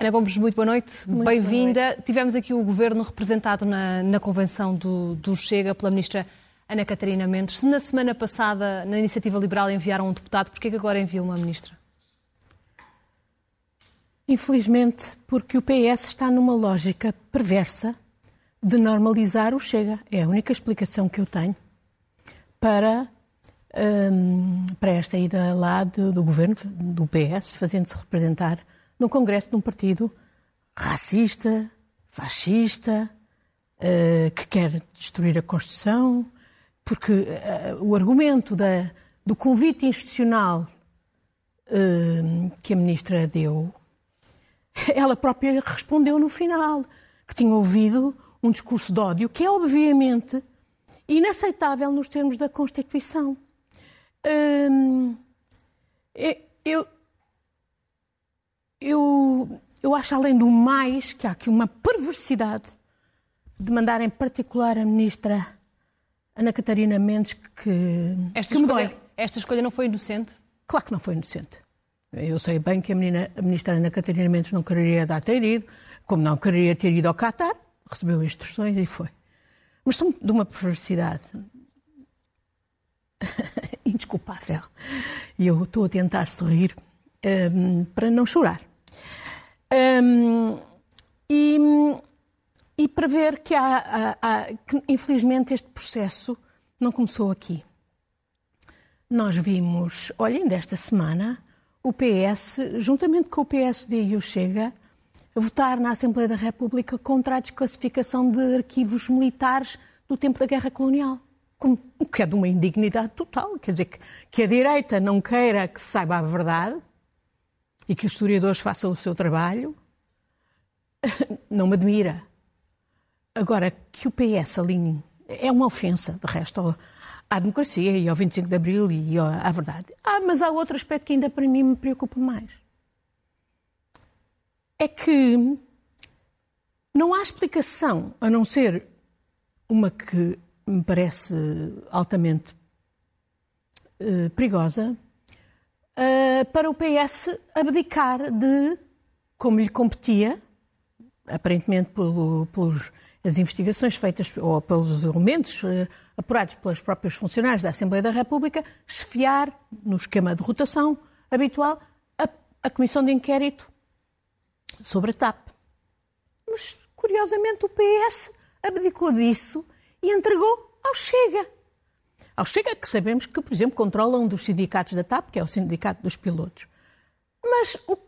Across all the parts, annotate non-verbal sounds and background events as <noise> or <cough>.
Ana Gomes, muito boa noite, bem-vinda. Tivemos aqui o governo representado na, na convenção do, do, Chega pela ministra Ana Catarina Mendes. Se na semana passada, na Iniciativa Liberal, enviaram um deputado, porquê que agora enviam uma ministra? Infelizmente, porque o PS está numa lógica perversa de normalizar o Chega. É a única explicação que eu tenho para, um, para esta ida lá do, do governo, do PS, fazendo-se representar no Congresso de um partido racista, fascista, uh, que quer destruir a Constituição, porque uh, o argumento da, do convite institucional uh, que a ministra deu, <laughs> ela própria respondeu no final, que tinha ouvido um discurso de ódio que é obviamente inaceitável nos termos da Constituição. eu, eu, eu acho, além do mais, que há aqui uma perversidade de mandar em particular a ministra Ana Catarina Mendes que, esta que me escolha, dói. Esta escolha não foi inocente? Claro que não foi inocente. Eu sei bem que a, menina, a ministra Ana Catarina Mendes não queria dar ter ido, como não queria ter ido ao Qatar, recebeu instruções e foi. Mas são de uma perversidade <laughs> indesculpável. E eu estou a tentar sorrir um, para não chorar. Um, e, e, para ver que, há, há, há, que, infelizmente, este processo não começou aqui. Nós vimos, olhem, desta semana, o PS, juntamente com o PSD e o Chega, votar na Assembleia da República contra a desclassificação de arquivos militares do tempo da Guerra Colonial. O que é de uma indignidade total. Quer dizer, que, que a direita não queira que se saiba a verdade e que os historiadores façam o seu trabalho, não me admira. Agora, que o PS alinhe é uma ofensa, de resto, à democracia e ao 25 de Abril e à verdade. Ah, mas há outro aspecto que ainda para mim me preocupa mais. É que não há explicação, a não ser uma que me parece altamente uh, perigosa, uh, para o PS abdicar de, como lhe competia, aparentemente pelo, pelos as investigações feitas ou pelos elementos uh, apurados pelos próprios funcionários da Assembleia da República, esfiar no esquema de rotação habitual a, a Comissão de Inquérito sobre a TAP. Mas, curiosamente, o PS abdicou disso e entregou ao Chega. Ao Chega, que sabemos que, por exemplo, controla um dos sindicatos da TAP, que é o Sindicato dos Pilotos. Mas o,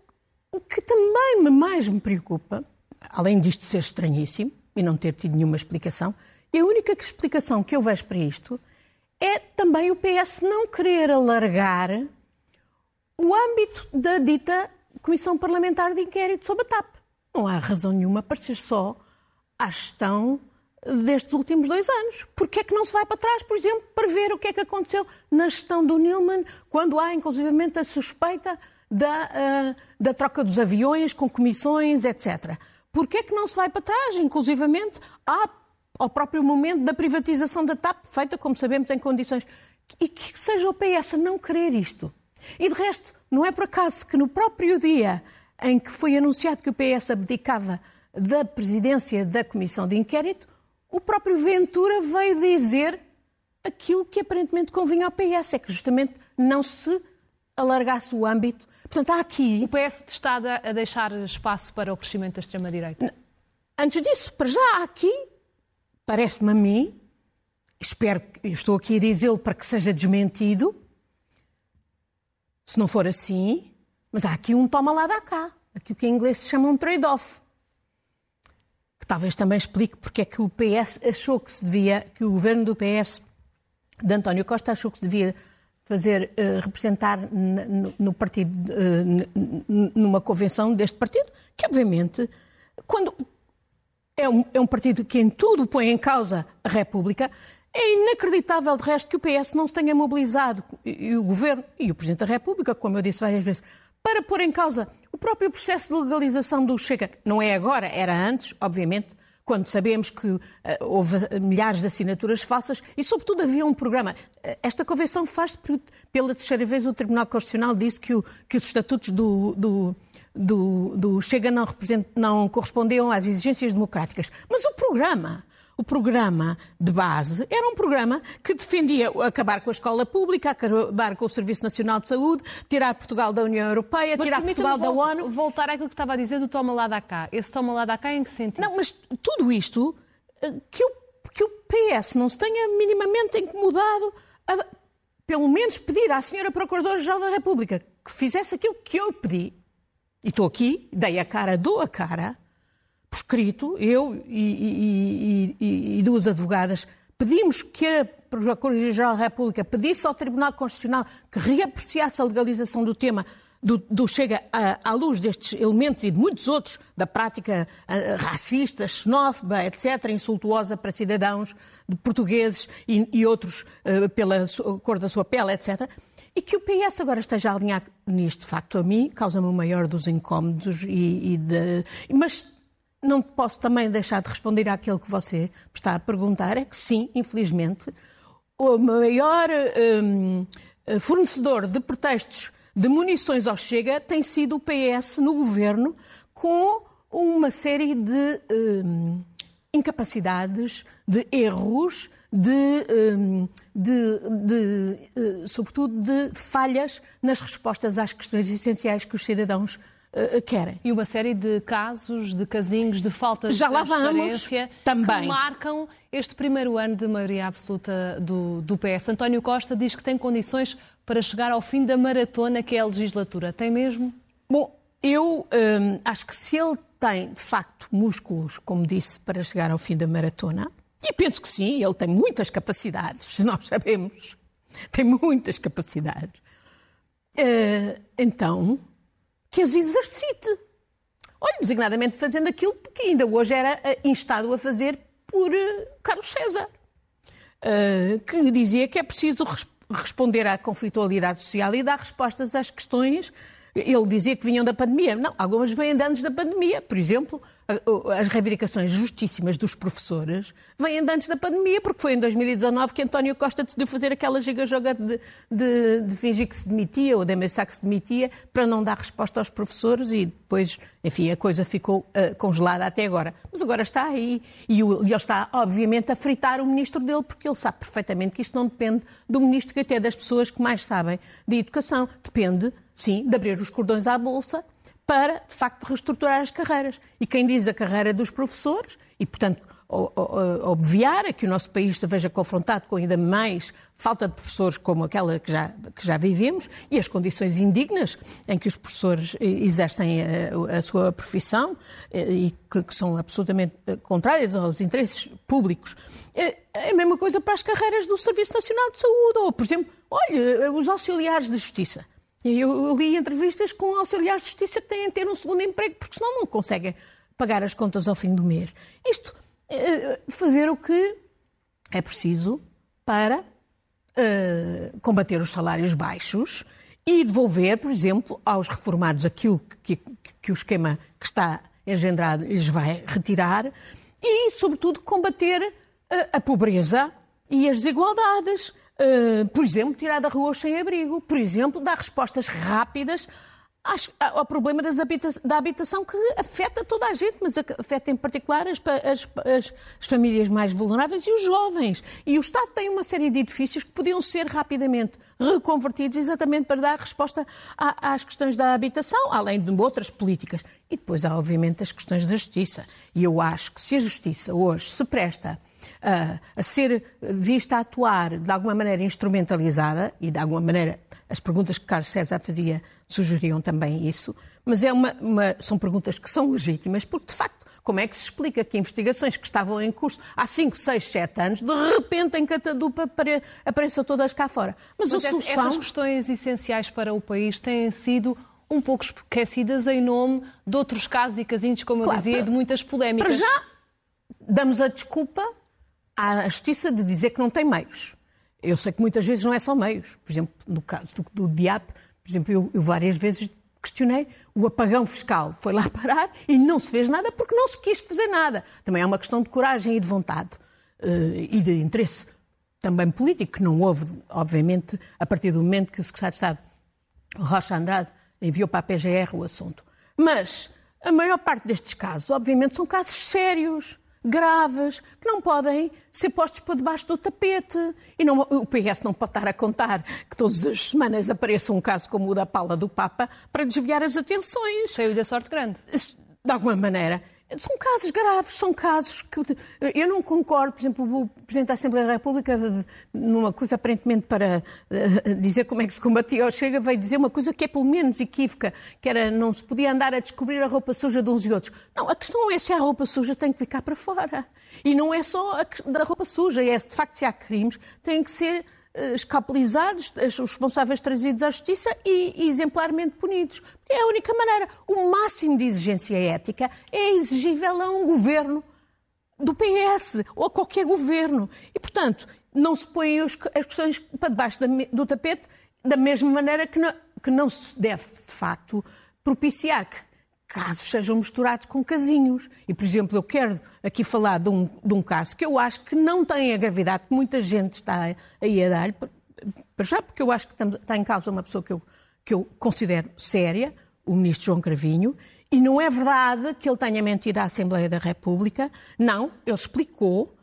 o que também me mais me preocupa, além disto ser estranhíssimo e não ter tido nenhuma explicação, e a única explicação que eu vejo para isto é também o PS não querer alargar o âmbito da dita Comissão Parlamentar de Inquérito sobre a TAP. Não há razão nenhuma para ser só à gestão destes últimos dois anos. Porquê é que não se vai para trás, por exemplo, para ver o que é que aconteceu na gestão do Nilman, quando há inclusivamente a suspeita da, uh, da troca dos aviões com comissões, etc. Porquê é que não se vai para trás, inclusivamente, ao próprio momento da privatização da TAP, feita, como sabemos, em condições... E que seja o PS a não querer isto. E de resto, não é por acaso que no próprio dia em que foi anunciado que o PS abdicava da presidência da Comissão de Inquérito, o próprio Ventura veio dizer aquilo que aparentemente convinha ao PS, é que justamente não se alargasse o âmbito. Portanto, há aqui. O PS está a deixar espaço para o crescimento da extrema-direita? Antes disso, para já há aqui, parece-me a mim, espero, estou aqui a dizê-lo para que seja desmentido, se não for assim, mas há aqui um toma lá da cá, aquilo que em inglês se chama um trade-off talvez também explique porque é que o PS achou que se devia, que o governo do PS de António Costa achou que se devia fazer uh, representar no, partido uh, numa convenção deste partido, que obviamente quando é um, é um partido que em tudo põe em causa a República, é inacreditável, de resto, que o PS não se tenha mobilizado, e o Governo e o Presidente da República, como eu disse várias vezes, para pôr em causa o próprio processo de legalização do Chega. Não é agora, era antes, obviamente, quando sabemos que uh, houve milhares de assinaturas falsas e, sobretudo, havia um programa. Esta convenção faz pela terceira vez o Tribunal Constitucional disse que, o, que os estatutos do, do, do, do Chega não, não correspondiam às exigências democráticas. Mas o programa o programa de base era um programa que defendia acabar com a escola pública, acabar com o Serviço Nacional de Saúde, tirar Portugal da União Europeia, mas tirar Portugal da ONU. Voltar àquilo que estava a dizer do toma lá da cá. Esse toma lá da cá em que sentido? Não, mas tudo isto eh, que o, que o PS não se tenha minimamente incomodado a, pelo menos pedir à senhora Procuradora-Geral da República que fizesse aquilo que eu pedi. E estou aqui, dei a cara, dou a cara, por escrito, eu e, e, e, e duas advogadas, pedimos que a Procuradoria-Geral da República pedisse ao Tribunal Constitucional que reapreciasse a legalização do tema do, do Chega à, à, luz destes elementos e de muitos outros da prática uh, racista, xenófoba, etc., insultuosa para cidadãos portugueses e, e outros uh, pela cor da sua pele, etc., e que o PS agora esteja a alinhar nisto, de facto, a mim, causa-me o maior dos incómodos e, e de... Mas não posso também deixar de responder àquilo que você está a perguntar, é que sim, infelizmente, o maior um, fornecedor de pretextos de munições ao Chega tem sido o PS no governo, com uma série de um, incapacidades, de erros, de, um, de, de, uh, sobretudo de falhas nas respostas às questões essenciais que os cidadãos uh, querem. E uma série de casos, de casinhos, de faltas Já de vamos, também. que marcam este primeiro ano de maioria absoluta do, do PS. António Costa diz que tem condições para chegar ao fim da maratona que é a legislatura. Tem mesmo? Bom, eu hum, acho que se ele tem, de facto, músculos, como disse, para chegar ao fim da maratona, e penso que sim, ele tem muitas capacidades, <laughs> nós sabemos, tem muitas capacidades. Uh, então, que as exercite. Olha, designadamente fazendo aquilo que ainda hoje era eh, instado a fazer por uh, Carlos César, uh, que dizia que é preciso res responder à conflitualidade social e dar respostas às questões. Ele dizia que vinham da pandemia. Não, algumas vêm de antes da pandemia. Por exemplo, as reivindicações justíssimas dos professores vêm de antes da pandemia, porque foi em 2019 que António Costa decidiu fazer aquela giga-joga de, de, de, fingir que se demitia ou de ameaçar que se demitia para não dar resposta aos professores e depois, enfim, a coisa ficou uh, congelada até agora. Mas agora está aí e, o, ele está, obviamente, a fritar o ministro dele, porque ele sabe perfeitamente que isto não depende do ministro, que até das pessoas que mais sabem de educação. Depende, sim, de abrir os cordões à bolsa para, de facto, reestruturar as carreiras. E quem diz a carreira dos professores, e, portanto, obviar é que o nosso país se veja confrontado com ainda mais falta de professores como aquela que já, que já vivemos e as condições indignas em que os professores exercem a, a sua profissão eh, e que, que, são absolutamente eh, contrárias aos interesses públicos. É, é a mesma coisa para as carreiras do Serviço Nacional de Saúde ou, por exemplo, olha, os auxiliares de justiça. Eu li entrevistas com auxiliares de justiça que têm de ter um segundo emprego, porque senão não conseguem pagar as contas ao fim do mês. Isto, é fazer o que é preciso para uh, combater os salários baixos e devolver, por exemplo, aos reformados aquilo que, que, que o esquema que está engendrado lhes vai retirar e, sobretudo, combater uh, a pobreza e as desigualdades. Uh, por exemplo, tirar da rua os sem-abrigo. Por exemplo, dar respostas rápidas ao problema da habitação que afeta toda a gente, mas afeta em particular as, as, as, as, famílias mais vulneráveis e os jovens. E o Estado tem uma série de edifícios que podiam ser rapidamente reconvertidos exatamente para dar resposta às questões da habitação, além de outras políticas. E depois há, obviamente, as questões da justiça. E eu acho que se a justiça hoje se presta a, a ser vista a atuar de alguma maneira instrumentalizada, e de alguma maneira as perguntas que Carlos César fazia sugeriam também isso, mas é uma, uma, são perguntas que são legítimas, porque de facto, como é que se explica que investigações que estavam em curso há 5, 6, 7 anos, de repente em Catadupa apareçam todas cá fora? Mas, mas a solução... essas questões essenciais para o país têm sido um pouco esquecidas em nome de outros casos e casinhos, como claro, eu dizia, para, de muitas polémicas. Para já, damos a desculpa à justiça de dizer que não tem meios. Eu sei que muitas vezes não é só meios. Por exemplo, no caso do, do DIAP, por exemplo, eu, eu várias vezes questionei, o apagão fiscal foi lá <laughs> parar e não se fez nada porque não se quis fazer nada. Também é uma questão de coragem e de vontade uh, e de interesse também político, que não houve, obviamente, a partir do momento que o secretário de Estado, Rocha Andrade, enviou para a PGR o assunto. Mas a maior parte destes casos, obviamente, são casos sérios graves, que não podem ser postos para debaixo do tapete. E não, o PS não pode estar a contar que todas as semanas apareça um caso como o da Paula do Papa para desviar as atenções. Saiu da sorte grande. De alguma maneira. São casos graves, são casos que. Eu não concordo, por exemplo, o Presidente da Assembleia da República, numa coisa aparentemente para eh, dizer como é que se combatia o Chega, veio dizer uma coisa que é pelo menos equívoca, que era não se podia andar a descobrir a roupa suja de uns e outros. Não, a questão é se a roupa suja tem que ficar para fora. E não é só a da roupa suja, é de facto se há crimes, têm que ser eh, escapelizados, os responsáveis trazidos à justiça e, e, exemplarmente punidos. Porque é a única maneira. O máximo de exigência ética é exigível a um governo do PS ou a qualquer governo. E, portanto, não se põem as questões para debaixo do tapete da mesma maneira que não, que não se deve, de facto, propiciar que casos sejam misturados com casinhos. E, por exemplo, eu quero aqui falar de um, de um caso que eu acho que não tem a gravidade que muita gente está aí a dar-lhe, para já porque eu acho que está em causa uma pessoa que eu, que eu considero séria, o ministro João Cravinho, e não é verdade que ele tenha mentido à Assembleia da República. Não, ele explicou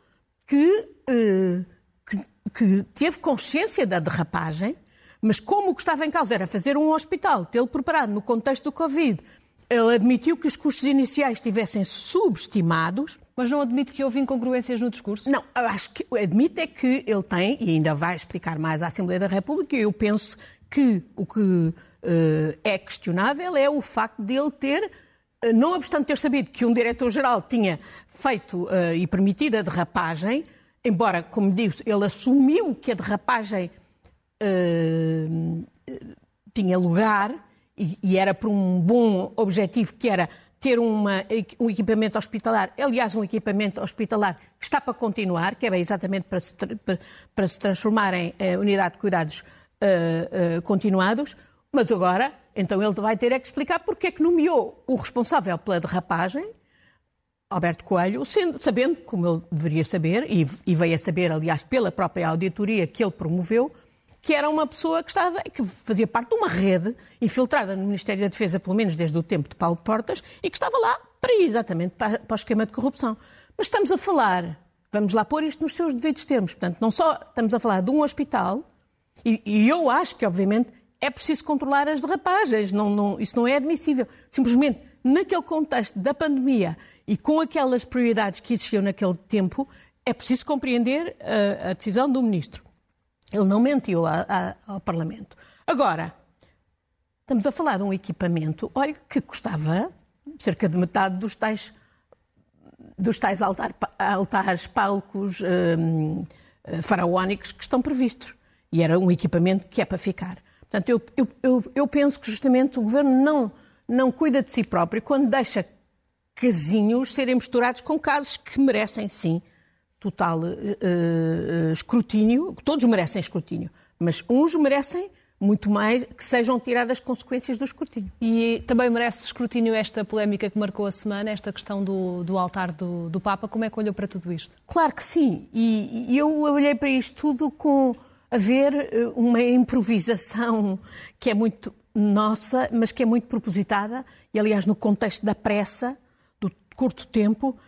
que, eh, que, que teve consciência da derrapagem, mas como o que estava em causa era fazer um hospital, tê-lo preparado no contexto do Covid, ele admitiu que os custos iniciais estivessem subestimados. Mas não admite que houve incongruências no discurso? Não, acho que admite é que ele tem, e ainda vai explicar mais à Assembleia da República, eu penso que o que uh, é questionável é o facto de ele ter, uh, não obstante ter sabido que um diretor-geral tinha feito uh, e permitido a derrapagem, embora, como disse, ele assumiu que a derrapagem tinha lugar, e, e era por um bom objetivo que era ter uma, um equipamento hospitalar, aliás, um equipamento hospitalar que está para continuar, que é exatamente para se, para, para se transformar em uh, unidade de cuidados uh, uh, continuados, mas agora, então ele vai ter é que explicar porque é que nomeou o responsável pela derrapagem, Alberto Coelho, sendo, sabendo, como ele deveria saber, e, e veio a saber, aliás, pela própria auditoria que ele promoveu, que era uma pessoa que, estava, que fazia parte de uma rede infiltrada no Ministério da Defesa, pelo menos desde o tempo de Paulo Portas, e que estava lá para exatamente para, para o esquema de corrupção. Mas estamos a falar, vamos lá pôr isto nos seus devidos termos, portanto, não só estamos a falar de um hospital, e, e eu acho que, obviamente, é preciso controlar as derrapagens, não, não, isso não é admissível. Simplesmente, naquele contexto da pandemia e com aquelas prioridades que existiam naquele tempo, é preciso compreender a, a decisão do Ministro. Ele não mentiu a, a, ao Parlamento. Agora, estamos a falar de um equipamento, olha, que custava cerca de metade dos tais, dos tais altar, altares, palcos um, eh, faraónicos que estão previstos. E era um equipamento que é para ficar. Portanto, eu, eu, eu, eu penso que justamente o Governo não, não cuida de si próprio quando deixa casinhos serem misturados com casos que merecem, sim, total uh, escrutínio, todos merecem escrutínio, mas uns merecem muito mais que sejam tiradas consequências do escrutínio. E também merece escrutínio esta polémica que marcou a semana, esta questão do, do altar do, do, Papa. Como é que olhou para tudo isto? Claro que sim. E, e eu olhei para isto tudo com a ver uma improvisação que é muito nossa, mas que é muito propositada, e aliás, no contexto da pressa, do curto tempo,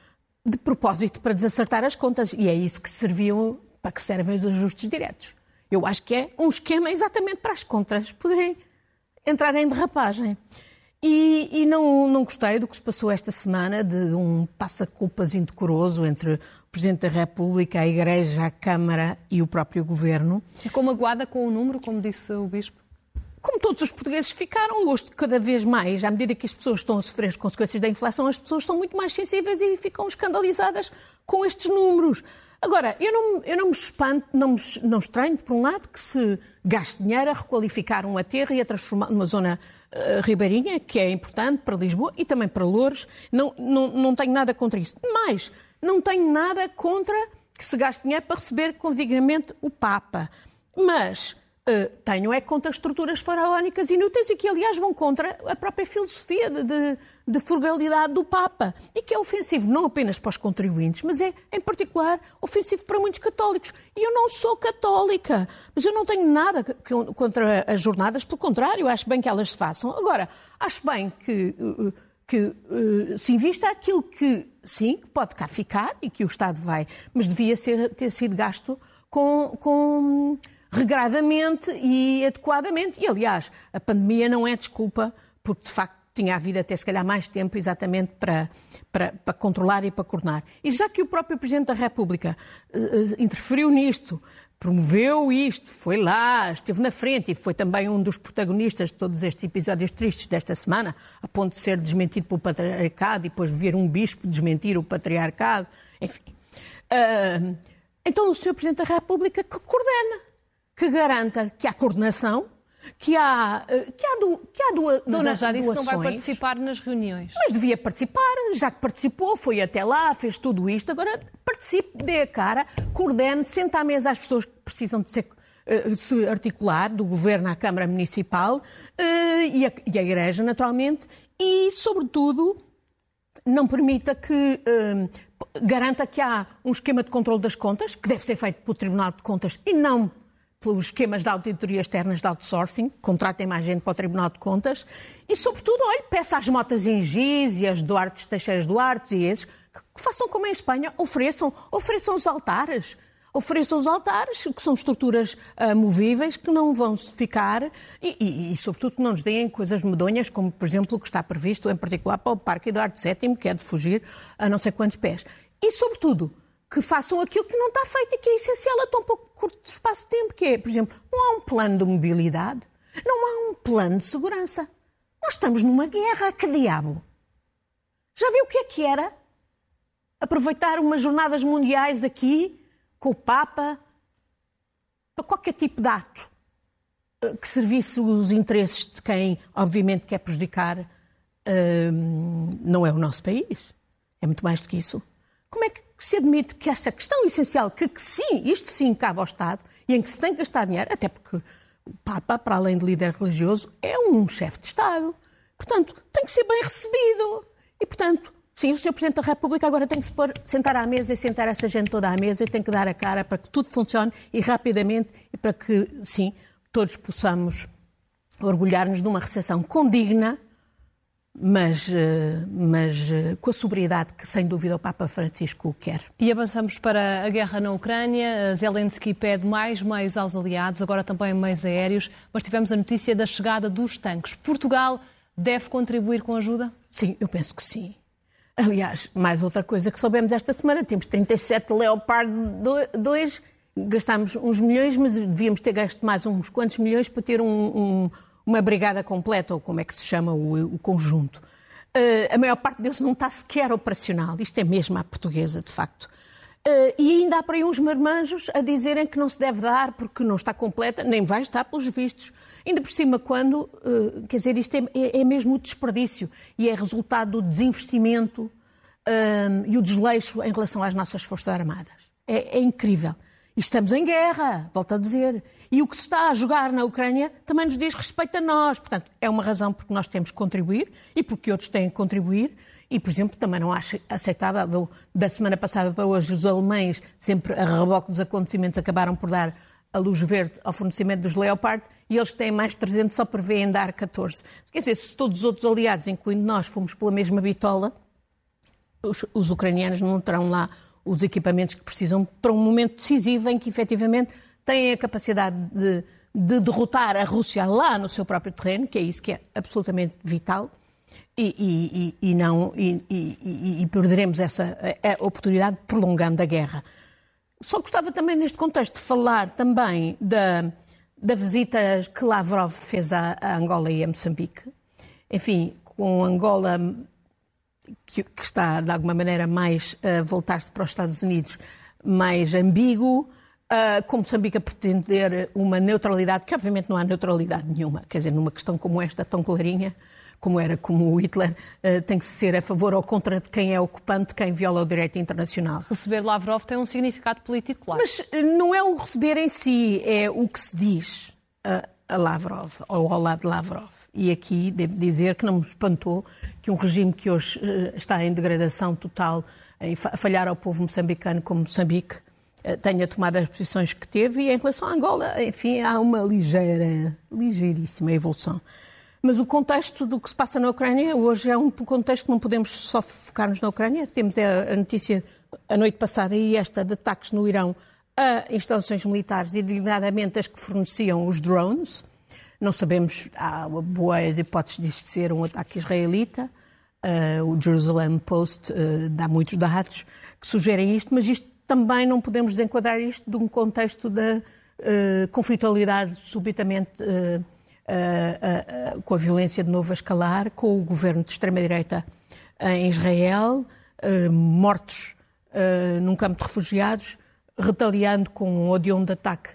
de propósito para desacertar as contas. E é isso que serviam, para que servem os ajustes diretos. Eu acho que é um esquema exatamente para as contas poderem entrar em derrapagem. E, e não, não gostei do que se passou esta semana, de um passa-culpas indecoroso entre o Presidente da República, a Igreja, a Câmara e o próprio Governo. Ficou magoada com o número, como disse o Bispo? Como todos os portugueses ficaram, hoje cada vez mais, à medida que as pessoas estão a sofrer as consequências da inflação, as pessoas são muito mais sensíveis e ficam escandalizadas com estes números. Agora, eu não, eu não me espanto, não, me, não estranho, por um lado, que se gaste dinheiro a requalificar um aterro e a transformar numa zona uh, ribeirinha, que é importante para Lisboa e também para Louros. Não, não, não tenho nada contra isso. Mas não tenho nada contra que se gaste dinheiro para receber condignamente o Papa. Mas uh, tenham é contra estruturas faraónicas inúteis e que, aliás, vão contra a própria filosofia de, de, de, frugalidade do Papa. E que é ofensivo não apenas para os contribuintes, mas é, em particular, ofensivo para muitos católicos. E eu não sou católica, mas eu não tenho nada contra as jornadas, pelo contrário, acho bem que elas se façam. Agora, acho bem que. Uh, que uh, se invista aquilo que, sim, pode cá ficar e que o Estado vai, mas devia ser, ter sido gasto com, com regradamente e adequadamente. E, aliás, a pandemia não é desculpa, porque de facto tinha havido até se calhar mais tempo exatamente para, para, para controlar e para coordenar. E já que o próprio Presidente da República uh, interferiu nisto, promoveu isto, foi lá, esteve na frente e foi também um dos protagonistas de todos estes episódios tristes desta semana, a ponto de ser desmentido pelo patriarcado e depois vir um bispo desmentir o patriarcado, enfim. Uh, então o Sr. Presidente da República que coordena, que garanta que há coordenação, que há, eh, que há, do, que há do, Mas dona, já disse doações, que não vai participar nas reuniões. Mas devia participar, já que participou, foi até lá, fez tudo isto, agora participe, dê a cara, coordene, senta à mesa as pessoas que precisam de ser eh, se articular, do Governo à Câmara Municipal eh, e a, e a Igreja, naturalmente, e, sobretudo, não permita que garanta que há um esquema de controle das contas, que deve ser feito pelo Tribunal de Contas e não pelos esquemas de auditoria externas de outsourcing, contratem mais gente para o Tribunal de Contas, e, sobretudo, olhe, peça às motas Giz e as Duarte Teixeiras Duarte e esses, que, que façam como em Espanha, ofereçam, ofereçam os altares. Ofereçam os altares, que são estruturas uh, movíveis, que não vão ficar, e, e, e, sobretudo, que não nos deem coisas medonhas, como, por exemplo, o que está previsto, em particular, para o Parque Eduardo VII, que é de fugir a não sei quantos pés. E, sobretudo, que façam aquilo que não está feito e que é essencial a tão pouco curto espaço de tempo, que é, por exemplo, não há um plano de mobilidade, não há um plano de segurança. Nós estamos numa guerra, que diabo? Já viu o que é que era? Aproveitar umas jornadas mundiais aqui, com o Papa, para qualquer tipo de ato eh, que servisse os interesses de quem, obviamente, quer prejudicar, hum, não é o nosso país. É muito mais do que isso. Como é que se admite que essa questão essencial, que, que, sim, isto sim cabe ao Estado e em que se tem que gastar dinheiro, até porque o Papa, para além de líder religioso, é um chefe de Estado. Portanto, tem que ser bem recebido. E, portanto, sim, o Sr. Presidente da República agora tem que se pôr, sentar à mesa e sentar essa gente toda à mesa e tem que dar a cara para que tudo funcione e rapidamente e para que, sim, todos possamos orgulhar-nos de uma recepção condigna mas, eh, mas eh, com a sobriedade que, sem dúvida, o Papa Francisco quer. E avançamos para a guerra na Ucrânia. Zelensky pede mais meios aos aliados, agora também meios aéreos, mas tivemos a notícia da chegada dos tanques. Portugal deve contribuir com ajuda? Sim, eu penso que sim. Aliás, mais outra coisa que soubemos esta semana, temos 37 Leopard 2, gastámos uns milhões, mas devíamos ter gasto mais uns quantos milhões para ter um, um uma brigada completa, ou como é que se chama o, o conjunto. Uh, a maior parte deles não está sequer operacional. Isto é mesmo a portuguesa, de facto. Uh, e ainda há por aí uns marmanjos a dizerem que não se deve dar porque não está completa, nem vai estar pelos vistos. Ainda por cima, quando, uh, quer dizer, isto é, é, é, mesmo o desperdício e é resultado do desinvestimento e o desleixo em relação às nossas Forças Armadas. É, é incrível. Estamos em guerra, volto a dizer. E o que se está a jogar na Ucrânia também nos diz respeito a nós. Portanto, é uma razão porque nós temos que contribuir e porque outros têm que contribuir. E, por exemplo, também não acho aceitável, da semana passada para hoje, os alemães, sempre a reboque dos acontecimentos, acabaram por dar a luz verde ao fornecimento dos Leopard e eles que têm mais de 300 só prevêem dar 14. Quer dizer, se todos os outros aliados, incluindo nós, fomos pela mesma bitola, os, os ucranianos não terão lá os equipamentos que precisam para um momento decisivo em que efetivamente têm a capacidade de, de derrotar a Rússia lá no seu próprio terreno, que é isso que é absolutamente vital, e, e, e não, e, perderemos essa oportunidade prolongando a guerra. Só gostava também, neste contexto, de falar também da, da visita que Lavrov fez a Angola e a Moçambique. Enfim, com Angola que, que está, de alguma maneira, mais a voltar-se para os Estados Unidos, mais ambíguo, uh, como Moçambique a pretender uma neutralidade, que obviamente não há neutralidade nenhuma. Quer dizer, numa questão como esta, tão clarinha, como era como o Hitler, uh, tem que ser a favor ou contra de quem é ocupante, quem viola o direito internacional. Receber Lavrov tem um significado político claro. Mas não é o receber em si, é o que se diz. a, a Lavrov, ou ao lado de Lavrov. E aqui devo dizer que não me espantou que um regime que hoje uh, está em degradação total, a falhar ao povo moçambicano como Moçambique, uh, tenha tomado as posições que teve. E em relação à Angola, enfim, há uma ligeira, ligeiríssima evolução. Mas o contexto do que se passa na Ucrânia hoje é um contexto que não podemos só focar-nos na Ucrânia. Temos a notícia a noite passada e esta de ataques no Irão a instalações militares e, designadamente, as que forneciam os drones. Não sabemos, há boas hipóteses disto ser um ataque israelita. Uh, o Jerusalem Post uh, dá muitos dados que sugerem isto, mas isto também não podemos desenquadrar isto de um contexto da uh, conflitualidade subitamente com a violência de novo a escalar, com o governo de extrema-direita em Israel, mortos num campo de refugiados, retaliando com um de ataque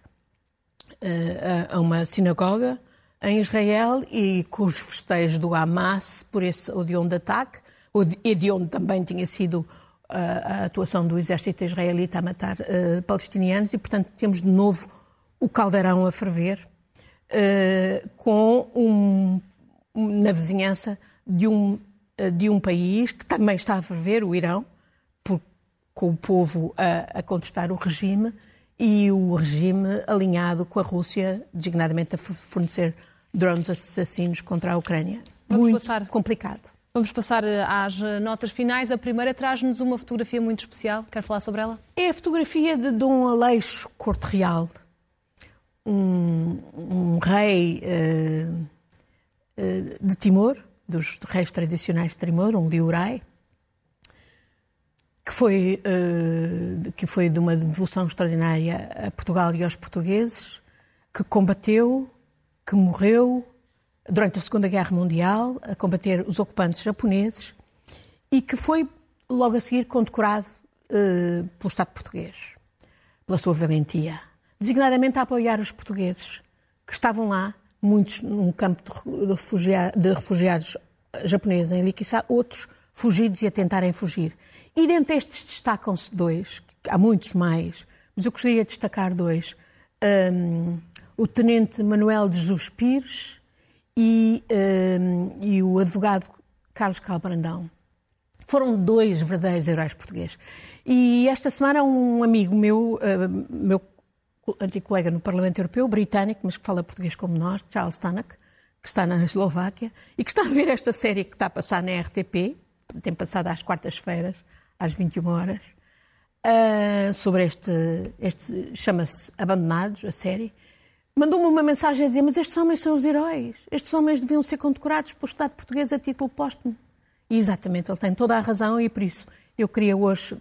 a uma sinagoga em Israel e com os festejos do Hamas por esse odium de ataque, e de onde também tinha sido a atuação do exército israelita a matar uh, palestinianos. E, portanto, temos de novo o caldeirão a ferver uh, com um, na vizinhança de um, uh, de um país que também está a ferver, o Irão, por, com o povo a, a contestar o regime e o regime alinhado com a Rússia, designadamente a fornecer drones assassinos contra a Ucrânia. Vamos muito passar. complicado. Vamos passar eh, às notas finais. A primeira traz-nos uma fotografia muito especial. Quer falar sobre ela? É a fotografia de Dom Aleixo Corte Real, um, um rei uh, uh, de Timor, dos reis tradicionais de Timor, um liurai, que foi, uh, que foi de uma devoção extraordinária a Portugal e aos portugueses, que combateu, que morreu durante a Segunda Guerra Mundial a combater os ocupantes japoneses e que foi logo a seguir condecorado pelo Estado português, pela sua valentia designadamente a apoiar os portugueses que estavam lá, muitos num campo de, refugiados, de refugiados japoneses em Likisa, outros fugidos e a tentarem fugir. E dentre estes destacam-se dois, há muitos mais, mas eu gostaria de destacar dois. Um, o tenente Manuel de Jesus Pires e, um, e o advogado Carlos Calbrandão. Foram dois verdadeiros heróis portugueses. E esta semana um amigo meu, uh, meu antigo colega no Parlamento Europeu, britânico, mas que fala português como nós, Charles Tannock, que está na Eslováquia, e que está a ver esta série que está a passar na RTP, tem passado às quartas-feiras, às 21 horas, uh, sobre este, este chama-se Abandonados, a série, mandou-me uma mensagem a dizer, mas estes homens são os heróis, estes homens deviam ser condecorados pelo Estado português a título póstumo. E exatamente, ele tem toda a razão e por isso eu queria hoje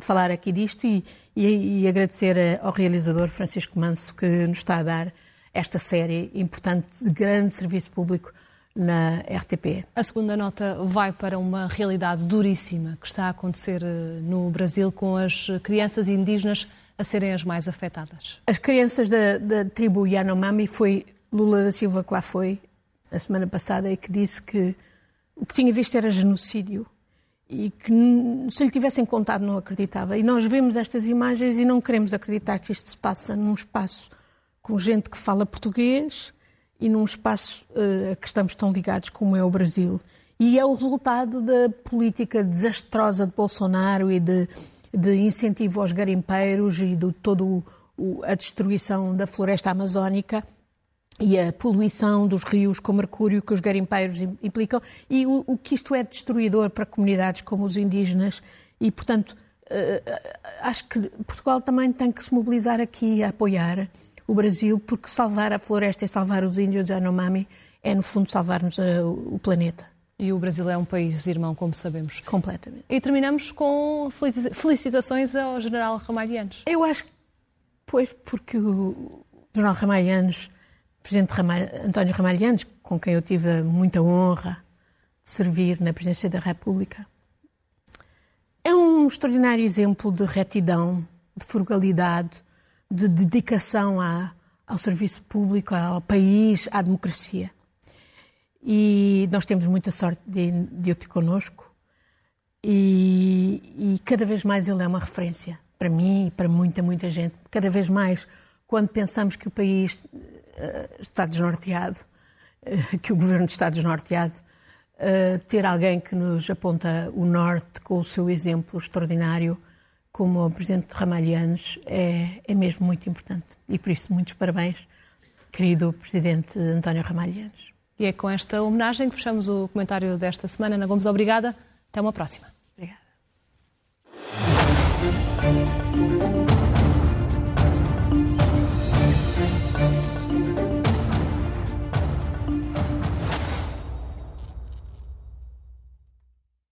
falar aqui disto e, e, e, agradecer ao realizador Francisco Manso que nos está a dar esta série importante de grande serviço público na RTP. A segunda nota vai para uma realidade duríssima que está a acontecer eh, no Brasil com as crianças indígenas a serem as mais afetadas. As crianças da, da tribo Yanomami foi Lula da Silva que lá foi a semana passada e que disse que o que tinha visto era genocídio e que se lhe tivessem contado não acreditava. E nós vemos estas imagens e não queremos acreditar que isto se passa num espaço com gente que fala português e num espaço uh, a que estamos tão ligados como é o Brasil. E é o resultado da política desastrosa de Bolsonaro e de, de incentivo aos garimpeiros e de toda a destruição da floresta amazónica e a poluição dos rios com mercúrio que os garimpeiros implicam e o, o, que isto é destruidor para comunidades como os indígenas e, portanto, uh, acho que Portugal também tem que se mobilizar aqui a apoiar o Brasil porque salvar a floresta e salvar os índios Yanomami é, no fundo, salvarmos uh, o planeta. E o Brasil é um país irmão, como sabemos. Completamente. E terminamos com felicitações ao General Ramalhianos. Eu acho que, pois, porque o General Ramalhianos Presidente Ramalho, António Ramalhianos, com quem eu tive muita honra de servir na Presidência da República, é um extraordinário exemplo de retidão, de frugalidade, de dedicação à, ao serviço público, ao país, à democracia. E nós temos muita sorte de, de o ter connosco. E, e cada vez mais ele é uma referência para mim e para muita, muita gente. Cada vez mais, quando pensamos que o país está desnorteado, que o governo está desnorteado, ter alguém que nos aponta o norte com o seu exemplo extraordinário, como o Presidente Ramalhianos, é, é mesmo muito importante. E por isso, muitos parabéns, querido Presidente António Ramalhianos. E é com esta homenagem que fechamos o comentário desta semana. Ana Gomes, obrigada. Até uma próxima. Obrigada.